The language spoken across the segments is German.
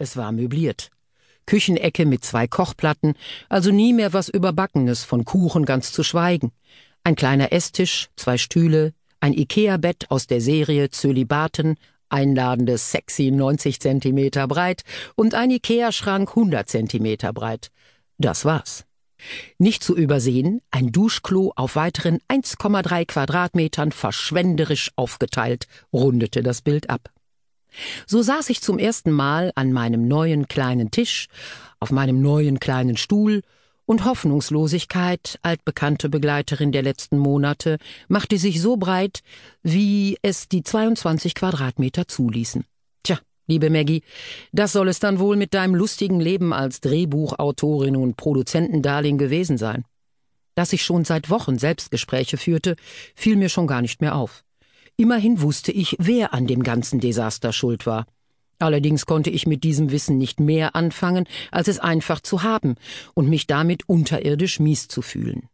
Es war möbliert. Küchenecke mit zwei Kochplatten, also nie mehr was Überbackenes, von Kuchen ganz zu schweigen. Ein kleiner Esstisch, zwei Stühle, ein Ikea-Bett aus der Serie Zölibaten, einladendes sexy 90 Zentimeter breit und ein Ikea-Schrank 100 Zentimeter breit. Das war's. Nicht zu übersehen, ein Duschklo auf weiteren 1,3 Quadratmetern verschwenderisch aufgeteilt, rundete das Bild ab. So saß ich zum ersten Mal an meinem neuen kleinen Tisch, auf meinem neuen kleinen Stuhl, und Hoffnungslosigkeit, altbekannte Begleiterin der letzten Monate, machte sich so breit, wie es die 22 Quadratmeter zuließen. Tja, liebe Maggie, das soll es dann wohl mit deinem lustigen Leben als Drehbuchautorin und Produzentendarling gewesen sein. Dass ich schon seit Wochen Selbstgespräche führte, fiel mir schon gar nicht mehr auf. Immerhin wusste ich, wer an dem ganzen Desaster schuld war. Allerdings konnte ich mit diesem Wissen nicht mehr anfangen, als es einfach zu haben und mich damit unterirdisch mies zu fühlen.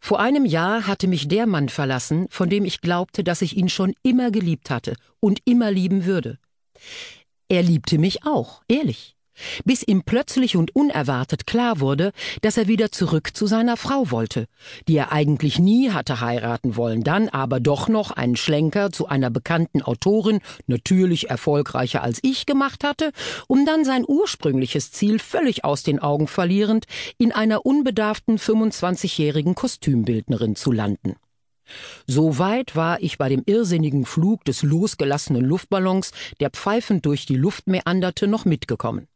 Vor einem Jahr hatte mich der Mann verlassen, von dem ich glaubte, dass ich ihn schon immer geliebt hatte und immer lieben würde. Er liebte mich auch, ehrlich bis ihm plötzlich und unerwartet klar wurde, dass er wieder zurück zu seiner Frau wollte, die er eigentlich nie hatte heiraten wollen, dann aber doch noch einen Schlenker zu einer bekannten Autorin, natürlich erfolgreicher als ich gemacht hatte, um dann sein ursprüngliches Ziel völlig aus den Augen verlierend in einer unbedarften 25-jährigen Kostümbildnerin zu landen. So weit war ich bei dem irrsinnigen Flug des losgelassenen Luftballons, der pfeifend durch die Luft meanderte, noch mitgekommen.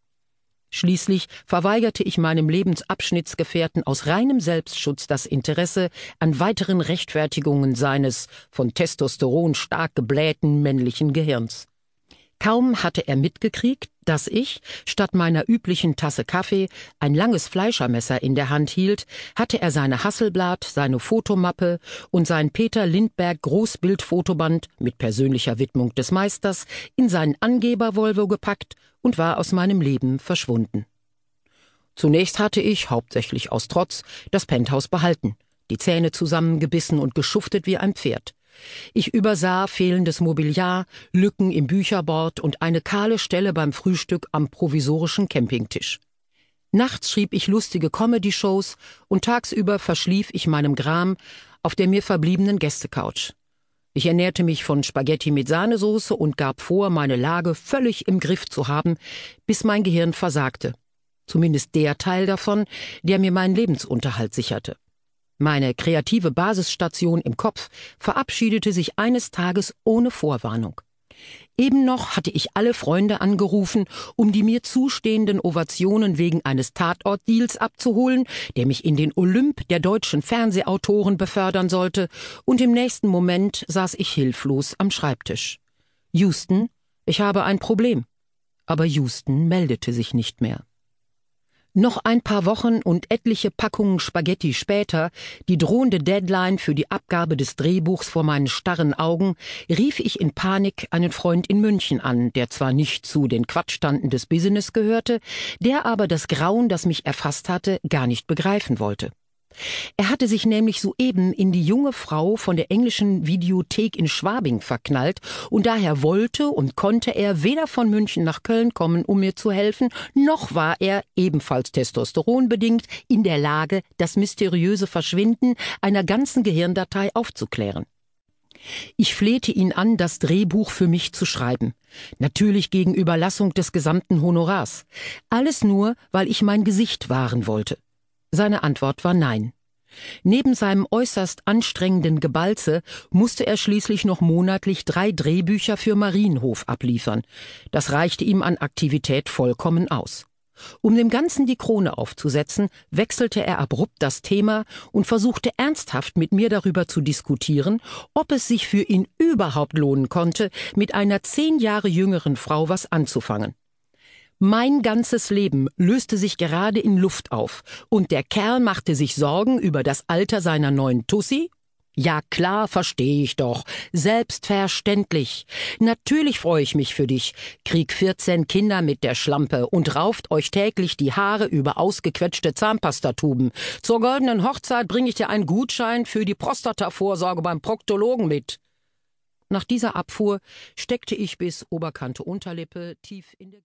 Schließlich verweigerte ich meinem Lebensabschnittsgefährten aus reinem Selbstschutz das Interesse an weiteren Rechtfertigungen seines von Testosteron stark geblähten männlichen Gehirns. Kaum hatte er mitgekriegt, dass ich, statt meiner üblichen Tasse Kaffee, ein langes Fleischermesser in der Hand hielt, hatte er seine Hasselblatt, seine Fotomappe und sein Peter Lindberg Großbildfotoband mit persönlicher Widmung des Meisters in seinen Angeber-Volvo gepackt und war aus meinem Leben verschwunden. Zunächst hatte ich, hauptsächlich aus Trotz, das Penthouse behalten, die Zähne zusammengebissen und geschuftet wie ein Pferd. Ich übersah fehlendes Mobiliar, Lücken im Bücherbord und eine kahle Stelle beim Frühstück am provisorischen Campingtisch. Nachts schrieb ich lustige Comedy-Shows und tagsüber verschlief ich meinem Gram auf der mir verbliebenen Gästecouch. Ich ernährte mich von Spaghetti mit Sahnesoße und gab vor, meine Lage völlig im Griff zu haben, bis mein Gehirn versagte. Zumindest der Teil davon, der mir meinen Lebensunterhalt sicherte. Meine kreative Basisstation im Kopf verabschiedete sich eines Tages ohne Vorwarnung. Eben noch hatte ich alle Freunde angerufen, um die mir zustehenden Ovationen wegen eines Tatortdeals abzuholen, der mich in den Olymp der deutschen Fernsehautoren befördern sollte, und im nächsten Moment saß ich hilflos am Schreibtisch. Houston, ich habe ein Problem. Aber Houston meldete sich nicht mehr. Noch ein paar Wochen und etliche Packungen Spaghetti später, die drohende Deadline für die Abgabe des Drehbuchs vor meinen starren Augen, rief ich in Panik einen Freund in München an, der zwar nicht zu den Quatschstanden des Business gehörte, der aber das Grauen, das mich erfasst hatte, gar nicht begreifen wollte. Er hatte sich nämlich soeben in die junge Frau von der englischen Videothek in Schwabing verknallt, und daher wollte und konnte er weder von München nach Köln kommen, um mir zu helfen, noch war er, ebenfalls testosteronbedingt, in der Lage, das mysteriöse Verschwinden einer ganzen Gehirndatei aufzuklären. Ich flehte ihn an, das Drehbuch für mich zu schreiben. Natürlich gegen Überlassung des gesamten Honorars. Alles nur, weil ich mein Gesicht wahren wollte. Seine Antwort war Nein. Neben seinem äußerst anstrengenden Gebalze musste er schließlich noch monatlich drei Drehbücher für Marienhof abliefern. Das reichte ihm an Aktivität vollkommen aus. Um dem Ganzen die Krone aufzusetzen, wechselte er abrupt das Thema und versuchte ernsthaft mit mir darüber zu diskutieren, ob es sich für ihn überhaupt lohnen konnte, mit einer zehn Jahre jüngeren Frau was anzufangen. Mein ganzes Leben löste sich gerade in Luft auf, und der Kerl machte sich Sorgen über das Alter seiner neuen Tussi? Ja klar, verstehe ich doch. Selbstverständlich. Natürlich freue ich mich für dich. Krieg 14 Kinder mit der Schlampe und rauft euch täglich die Haare über ausgequetschte Zahnpastatuben. Zur goldenen Hochzeit bringe ich dir einen Gutschein für die Prostatavorsorge beim Proktologen mit. Nach dieser Abfuhr steckte ich bis Oberkante Unterlippe tief in der